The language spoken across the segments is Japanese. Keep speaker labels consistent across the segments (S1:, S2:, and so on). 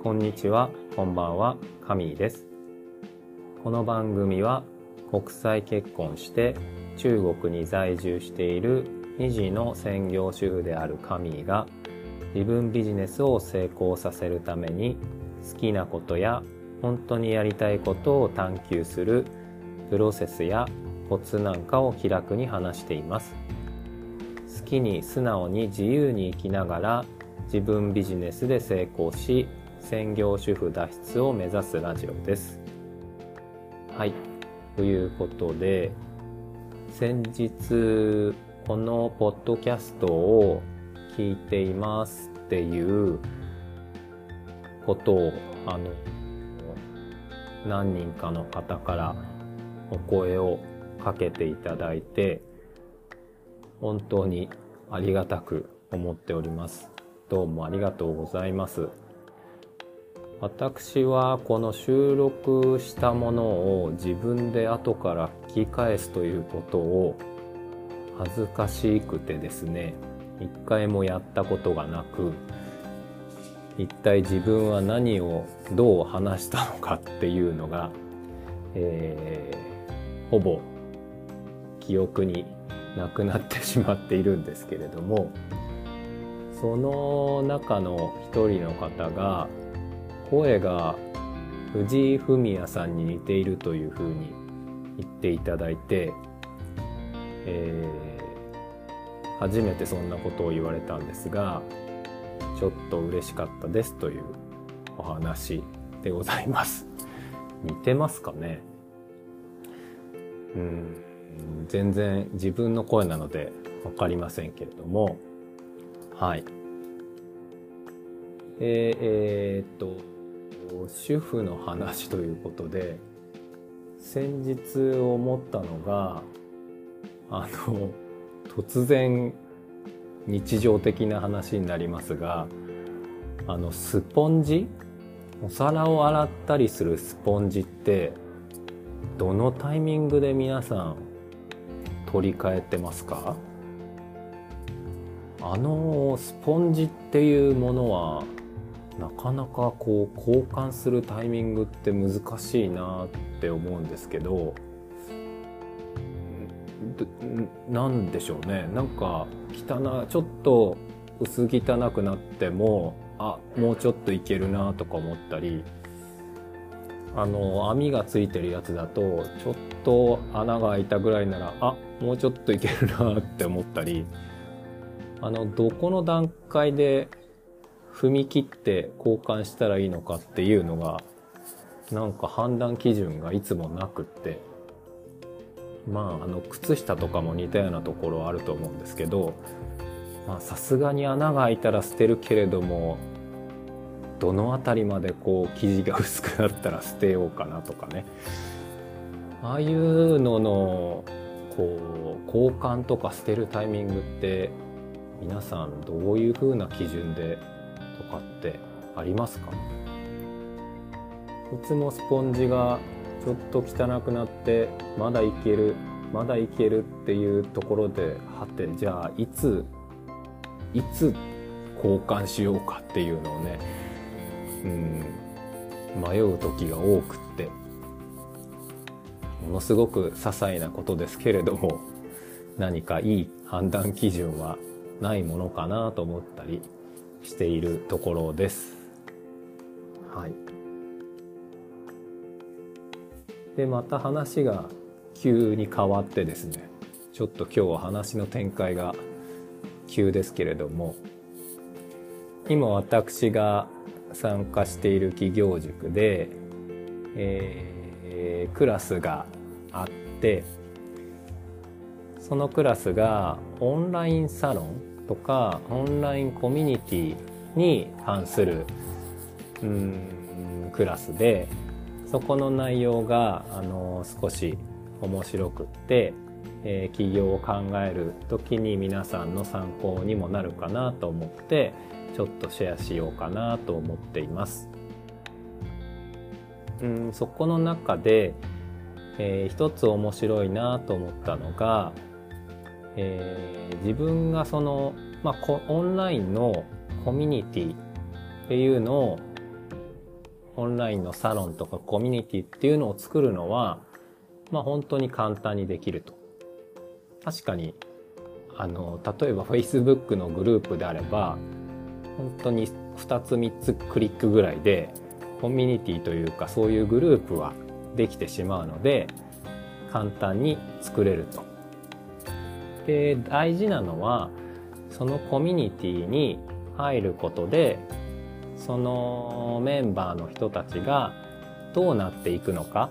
S1: こんにちは、こんばんは、カミーです。この番組は国際結婚して中国に在住している2児の専業主婦であるカミーが自分ビジネスを成功させるために好きなことや本当にやりたいことを探求するプロセスやコツなんかを気楽に話しています。好きに素直に自由に生きながら自分ビジネスで成功し専業主婦脱出を目指すラジオです。はい。ということで、先日、このポッドキャストを聞いていますっていうことを、あの、何人かの方からお声をかけていただいて、本当にありがたく思っております。どうもありがとうございます。私はこの収録したものを自分で後から聞き返すということを恥ずかしくてですね一回もやったことがなく一体自分は何をどう話したのかっていうのが、えーほぼ記憶になくなってしまっているんですけれどもその中の一人の方が声が藤井フミヤさんに似ているというふうに言っていただいて、えー初めてそんなことを言われたんですがちょっと嬉しかったですというお話でございます。似てますかね？うん全然自分の声なので分かりませんけれども。はい。えーえーっと主婦の話ということで先日思ったのがあの突然日常的な話になりますがあのスポンジ？お皿を洗ったりするスポンジってどのタイミングで皆さん取り替えてますか？あのスポンジっていうものはなかなかこう交換するタイミングって難しいなって思うんですけどんなんでしょうね。なんか汚ちょっと薄汚くなってもあもうちょっといけるなとか思ったりあの網がついてるやつだとちょっと穴が開いたぐらいならあもうちょっといけるなって思ったりあのどこの段階で踏み切って交換したらいいのかっていうのがなんか判断基準がいつもなくって。まああの靴下とかも似たようなところあると思うんですけどさすがに穴が開いたら捨てるけれどもどの辺りまでこう生地が薄くなったら捨てようかなとかね。ああいうののこう交換とか捨てるタイミングって皆さんどういう風な基準でかってありますか？いつもスポンジがちょっと汚くなってまだいけるまだいけるっていうところではてじゃあいついつ交換しようかっていうのをねうん迷う時が多くってものすごく些細なことですけれども何かいい判断基準はないものかなと思ったりしているところです。はい。で、また話が急に変わってですね、ちょっと今日は話の展開が急ですけれども、今私が参加している企業塾で、えー、クラスがあって、そのクラスがオンラインサロンとかオンラインコミュニティに関するうんクラスでそこの内容があの少し面白くって、えー、起業を考える時に皆さんの参考にもなるかなと思ってちょっとシェアしようかなと思っています。うんそこの中で、えー、一つ面白いなと思ったのがえー、自分がその、まあ、オンラインのコミュニティっていうのをオンラインのサロンとかコミュニティっていうのを作るのは、まあ本当に簡単にできると。確かに、あの、例えば Facebook のグループであれば、本当に2つ3つクリックぐらいで、コミュニティというかそういうグループはできてしまうので、簡単に作れると。で、大事なのは、そのコミュニティに入ることで、そのメンバーの人たちがどうなっていくのか、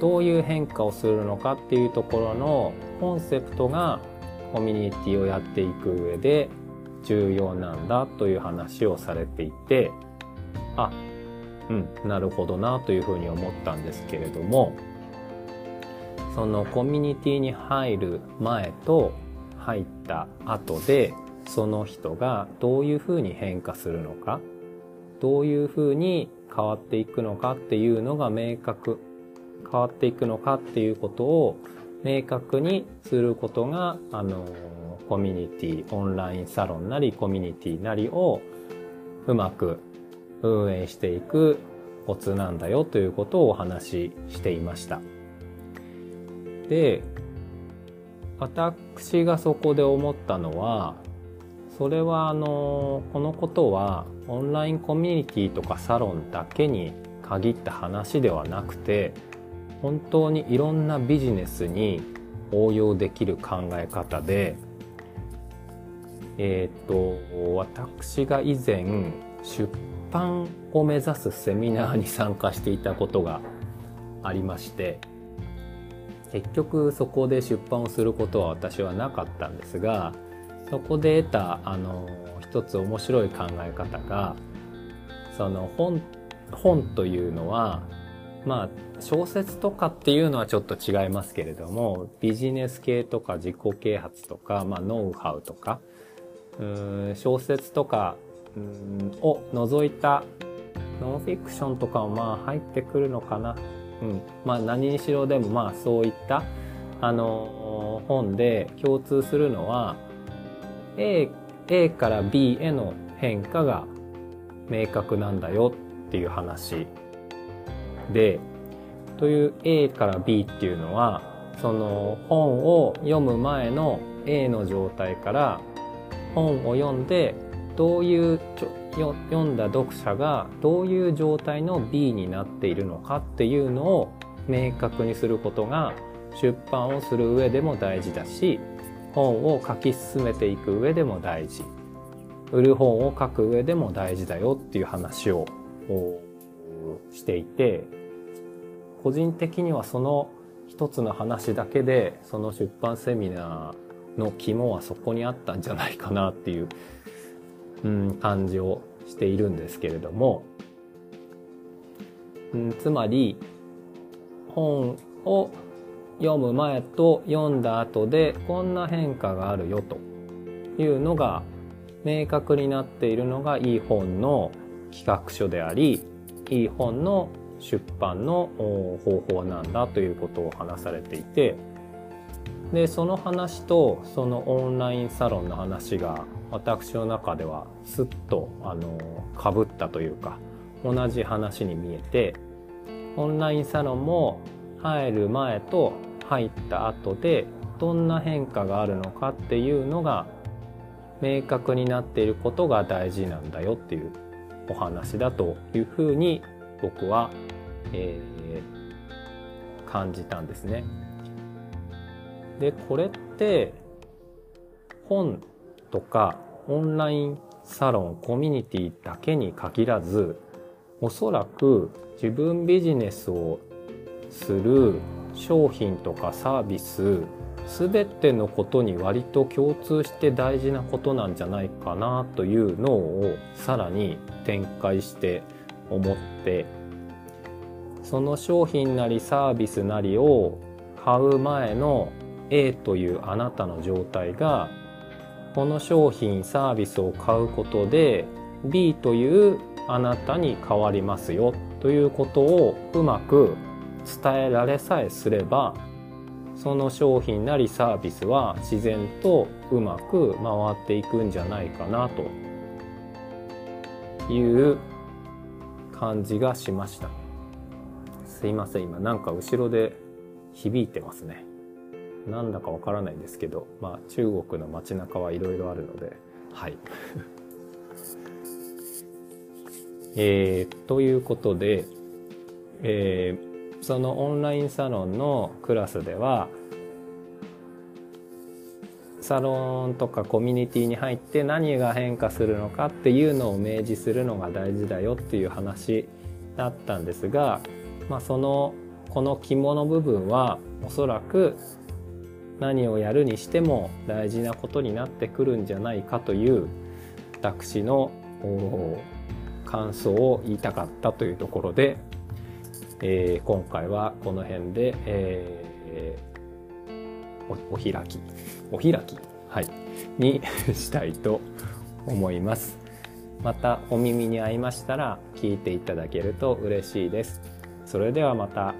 S1: どういう変化をするのかっていうところのコンセプトがコミュニティをやっていく上で重要なんだという話をされていて、あ、うん、なるほどなというふうに思ったんですけれども、そのコミュニティに入る前と入った後でその人がどういうふうに変化するのかどういうふうに変わっていくのかっていうのが明確変わっていくのかっていうことを明確にすることがあのコミュニティオンラインサロンなりコミュニティなりをうまく運営していくコツなんだよということをお話ししていました。で私がそこで思ったのはそれはあのこのことはオンラインコミュニティとかサロンだけに限った話ではなくて本当にいろんなビジネスに応用できる考え方でえっ、ー、と私が以前出版を目指すセミナーに参加していたことがありまして結局そこで出版をすることは私はなかったんですがそこで得たあの一つ面白い考え方がその本本というのはまあ小説とかっていうのはちょっと違いますけれどもビジネス系とか自己啓発とか、まあ、ノウハウとかうん小説とかうんを除いたノンフィクションとかもまあ入ってくるのかなうん、まあ何にしろでもまあそういったあの本で共通するのは A, A から B への変化が明確なんだよっていう話でという A から B っていうのはその本を読む前の A の状態から本を読んでどういう読んだ読者がどういう状態の B になっているのかっていうのを明確にすることが出版をする上でも大事だし本を書き進めていく上でも大事。売る本を書く上でも大事だよっていう話をしていて個人的にはその一つの話だけでその出版セミナーの肝はそこにあったんじゃないかなっていううん、感じをしているんですけれども、うん、つまり本を読む前と読んだ後でこんな変化があるよというのが明確になっているのがいい本の企画書でありいい本の出版の方法なんだということを話されていてでその話とそのオンラインサロンの話が私の中ではスッとあのかぶったというか同じ話に見えてオンラインサロンも入る前と入った後でどんな変化があるのかっていうのが明確になっていることが大事なんだよっていうお話だというふうに僕は、えー、感じたんですね。でこれって本とかオンラインサロンコミュニティだけに限らずおそらく自分ビジネスをする商品とかサービス全てのことに割と共通して大事なことなんじゃないかなというのをさらに展開して思ってその商品なりサービスなりを買う前の A というあなたの状態がこの商品サービスを買うことで B というあなたに変わりますよということをうまく伝えられさえすればその商品なりサービスは自然とうまく回っていくんじゃないかなという感じがしました。すいません今なんか後ろで響いてますね。なんだかわからないですけどまあ中国の街中はいろいろあるのではい。えー、ということで、えー、そのオンラインサロンのクラスではサロンとかコミュニティに入って何が変化するのかっていうのを明示するのが大事だよっていう話だったんですが、まあ、そのこの肝の部分はおそらく何をやるにしても大事なことになってくるんじゃないかという私の感想を言いたかったというところで、えー、今回はこの辺で、えー、おお開きお開き、はい、に したいと思います。またお耳に合いましたら聞いていただけると嬉しいです。それではまた。